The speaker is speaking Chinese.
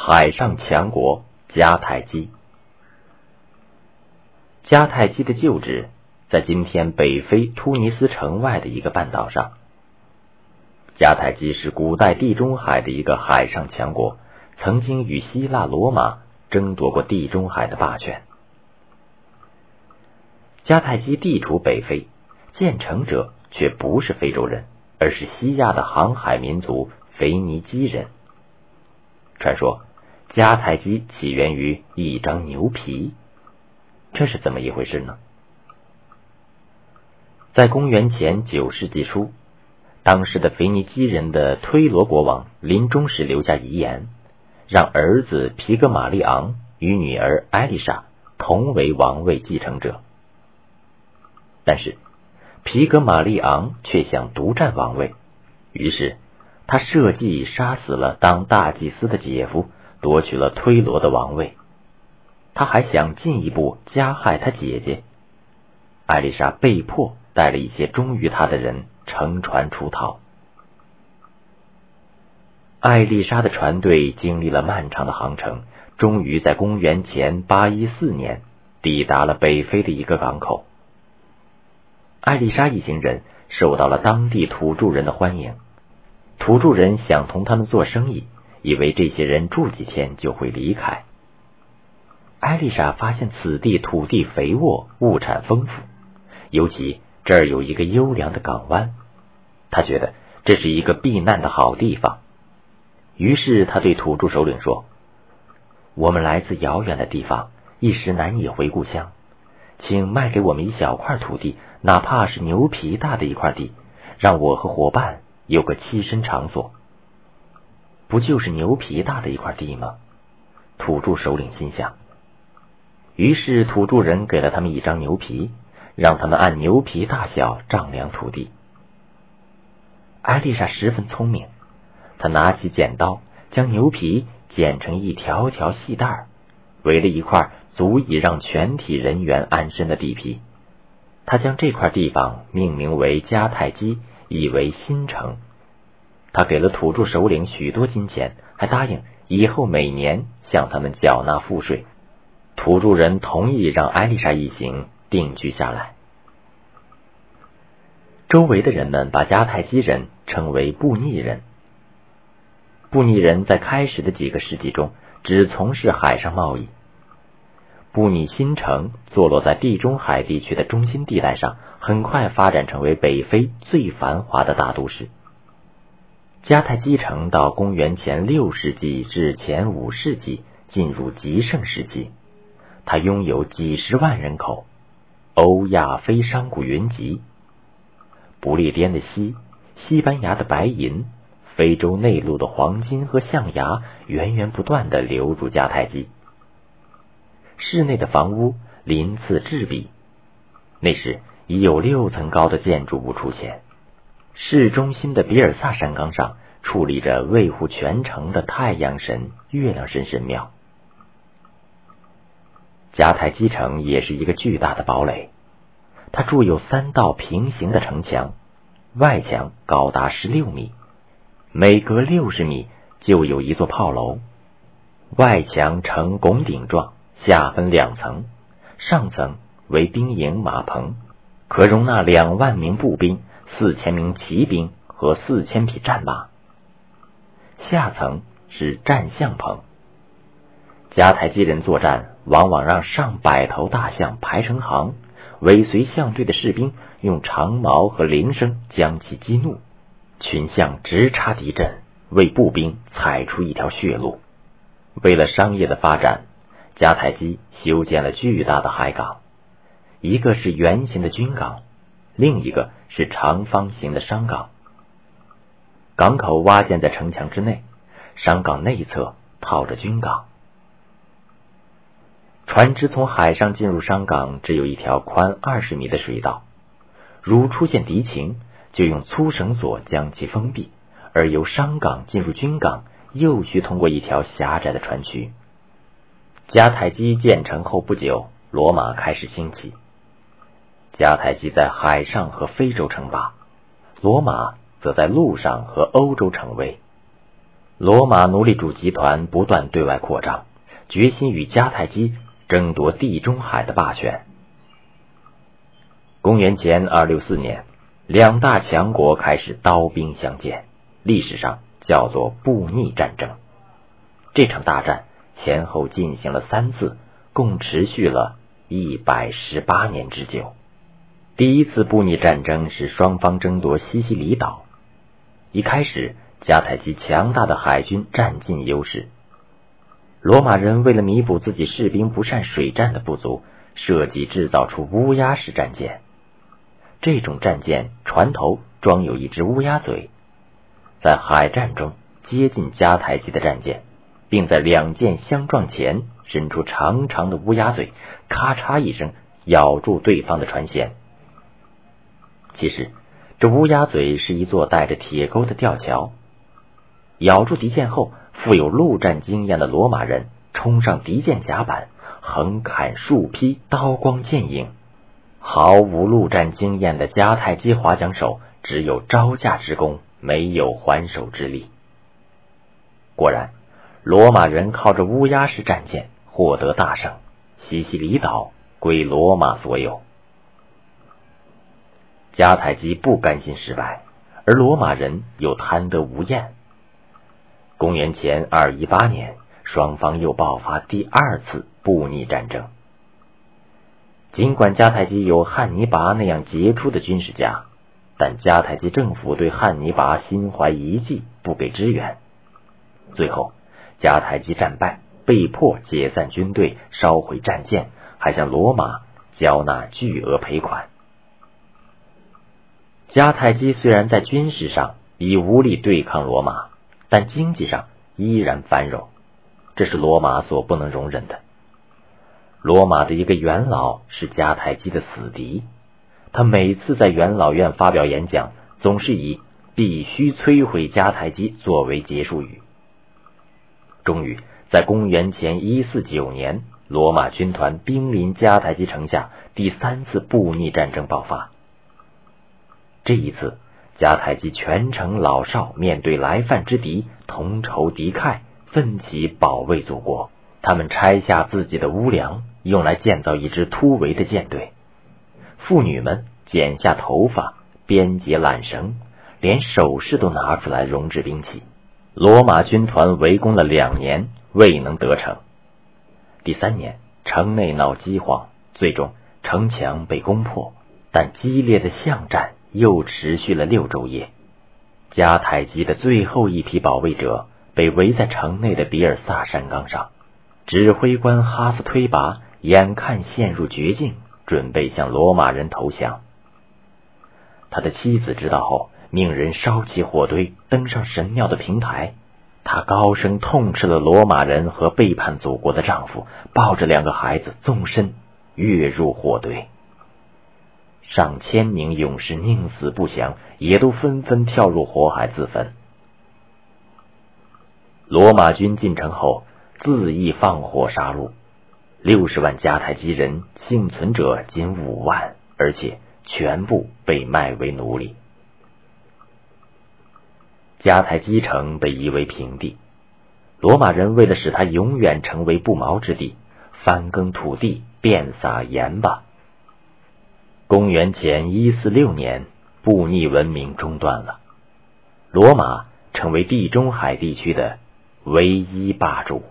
海上强国迦太基。迦太基的旧址在今天北非突尼斯城外的一个半岛上。迦太基是古代地中海的一个海上强国，曾经与希腊、罗马争夺过地中海的霸权。迦太基地处北非，建成者却不是非洲人，而是西亚的航海民族腓尼基人。传说。迦太基起源于一张牛皮，这是怎么一回事呢？在公元前九世纪初，当时的腓尼基人的推罗国王临终时留下遗言，让儿子皮格马利昂与女儿艾丽莎同为王位继承者。但是皮格马利昂却想独占王位，于是他设计杀死了当大祭司的姐夫。夺取了推罗的王位，他还想进一步加害他姐姐。艾丽莎被迫带了一些忠于他的人乘船出逃。艾丽莎的船队经历了漫长的航程，终于在公元前八一四年抵达了北非的一个港口。艾丽莎一行人受到了当地土著人的欢迎，土著人想同他们做生意。以为这些人住几天就会离开。艾丽莎发现此地土地肥沃，物产丰富，尤其这儿有一个优良的港湾，她觉得这是一个避难的好地方。于是她对土著首领说：“我们来自遥远的地方，一时难以回故乡，请卖给我们一小块土地，哪怕是牛皮大的一块地，让我和伙伴有个栖身场所。”不就是牛皮大的一块地吗？土著首领心想。于是土著人给了他们一张牛皮，让他们按牛皮大小丈量土地。艾丽莎十分聪明，她拿起剪刀，将牛皮剪成一条条细带儿，围了一块足以让全体人员安身的地皮。她将这块地方命名为迦太基，以为新城。他给了土著首领许多金钱，还答应以后每年向他们缴纳赋税。土著人同意让艾丽莎一行定居下来。周围的人们把迦太基人称为布匿人。布匿人在开始的几个世纪中只从事海上贸易。布匿新城坐落在地中海地区的中心地带上，很快发展成为北非最繁华的大都市。迦太基城到公元前六世纪至前五世纪进入极盛时期，它拥有几十万人口，欧亚非商贾云集，不列颠的锡、西班牙的白银、非洲内陆的黄金和象牙源源不断的流入迦太基。室内的房屋鳞次栉比，那时已有六层高的建筑物出现。市中心的比尔萨山岗上矗立着卫护全城的太阳神、月亮神神庙。迦太基城也是一个巨大的堡垒，它筑有三道平行的城墙，外墙高达十六米，每隔六十米就有一座炮楼。外墙呈拱顶状，下分两层，上层为兵营马棚，可容纳两万名步兵。四千名骑兵和四千匹战马，下层是战象棚。迦太基人作战，往往让上百头大象排成行，尾随象队的士兵用长矛和铃声将其激怒，群象直插敌阵，为步兵踩出一条血路。为了商业的发展，迦太基修建了巨大的海港，一个是圆形的军港。另一个是长方形的商港，港口挖建在城墙之内，商港内侧套着军港。船只从海上进入商港，只有一条宽二十米的水道，如出现敌情，就用粗绳索将其封闭；而由商港进入军港，又需通过一条狭窄的船渠。迦太基建成后不久，罗马开始兴起。迦太基在海上和非洲称霸，罗马则在陆上和欧洲称威。罗马奴隶主集团不断对外扩张，决心与迦太基争夺地中海的霸权。公元前二六四年，两大强国开始刀兵相见，历史上叫做布匿战争。这场大战前后进行了三次，共持续了一百十八年之久。第一次布匿战争是双方争夺西西里岛。一开始，迦太基强大的海军占尽优势。罗马人为了弥补自己士兵不善水战的不足，设计制造出乌鸦式战舰。这种战舰船头装有一只乌鸦嘴，在海战中接近迦太基的战舰，并在两舰相撞前伸出长长的乌鸦嘴，咔嚓一声咬住对方的船舷。其实，这乌鸦嘴是一座带着铁钩的吊桥。咬住敌舰后，富有陆战经验的罗马人冲上敌舰甲板，横砍竖劈，刀光剑影；毫无陆战经验的迦太基划桨手只有招架之功，没有还手之力。果然，罗马人靠着乌鸦式战舰获得大胜，西西里岛归罗马所有。迦太基不甘心失败，而罗马人又贪得无厌。公元前二一八年，双方又爆发第二次布匿战争。尽管迦太基有汉尼拔那样杰出的军事家，但迦太基政府对汉尼拔心怀疑忌，不给支援。最后，迦太基战败，被迫解散军队，烧毁战舰，还向罗马交纳巨额赔款。迦太基虽然在军事上已无力对抗罗马，但经济上依然繁荣，这是罗马所不能容忍的。罗马的一个元老是迦太基的死敌，他每次在元老院发表演讲，总是以“必须摧毁迦太基”作为结束语。终于，在公元前一四九年，罗马军团兵临迦太基城下，第三次布匿战争爆发。这一次，迦太基全城老少面对来犯之敌，同仇敌忾，奋起保卫祖国。他们拆下自己的屋梁，用来建造一支突围的舰队；妇女们剪下头发，编结缆绳，连首饰都拿出来熔制兵器。罗马军团围攻了两年，未能得逞。第三年，城内闹饥荒，最终城墙被攻破，但激烈的巷战。又持续了六昼夜，迦太基的最后一批保卫者被围在城内的比尔萨山岗上。指挥官哈斯推拔眼看陷入绝境，准备向罗马人投降。他的妻子知道后，命人烧起火堆，登上神庙的平台。他高声痛斥了罗马人和背叛祖国的丈夫，抱着两个孩子纵身跃入火堆。上千名勇士宁死不降，也都纷纷跳入火海自焚。罗马军进城后，恣意放火杀戮，六十万迦太基人幸存者仅五万，而且全部被卖为奴隶。迦太基城被夷为平地，罗马人为了使它永远成为不毛之地，翻耕土地，遍撒盐巴。公元前一四六年，布匿文明中断了，罗马成为地中海地区的唯一霸主。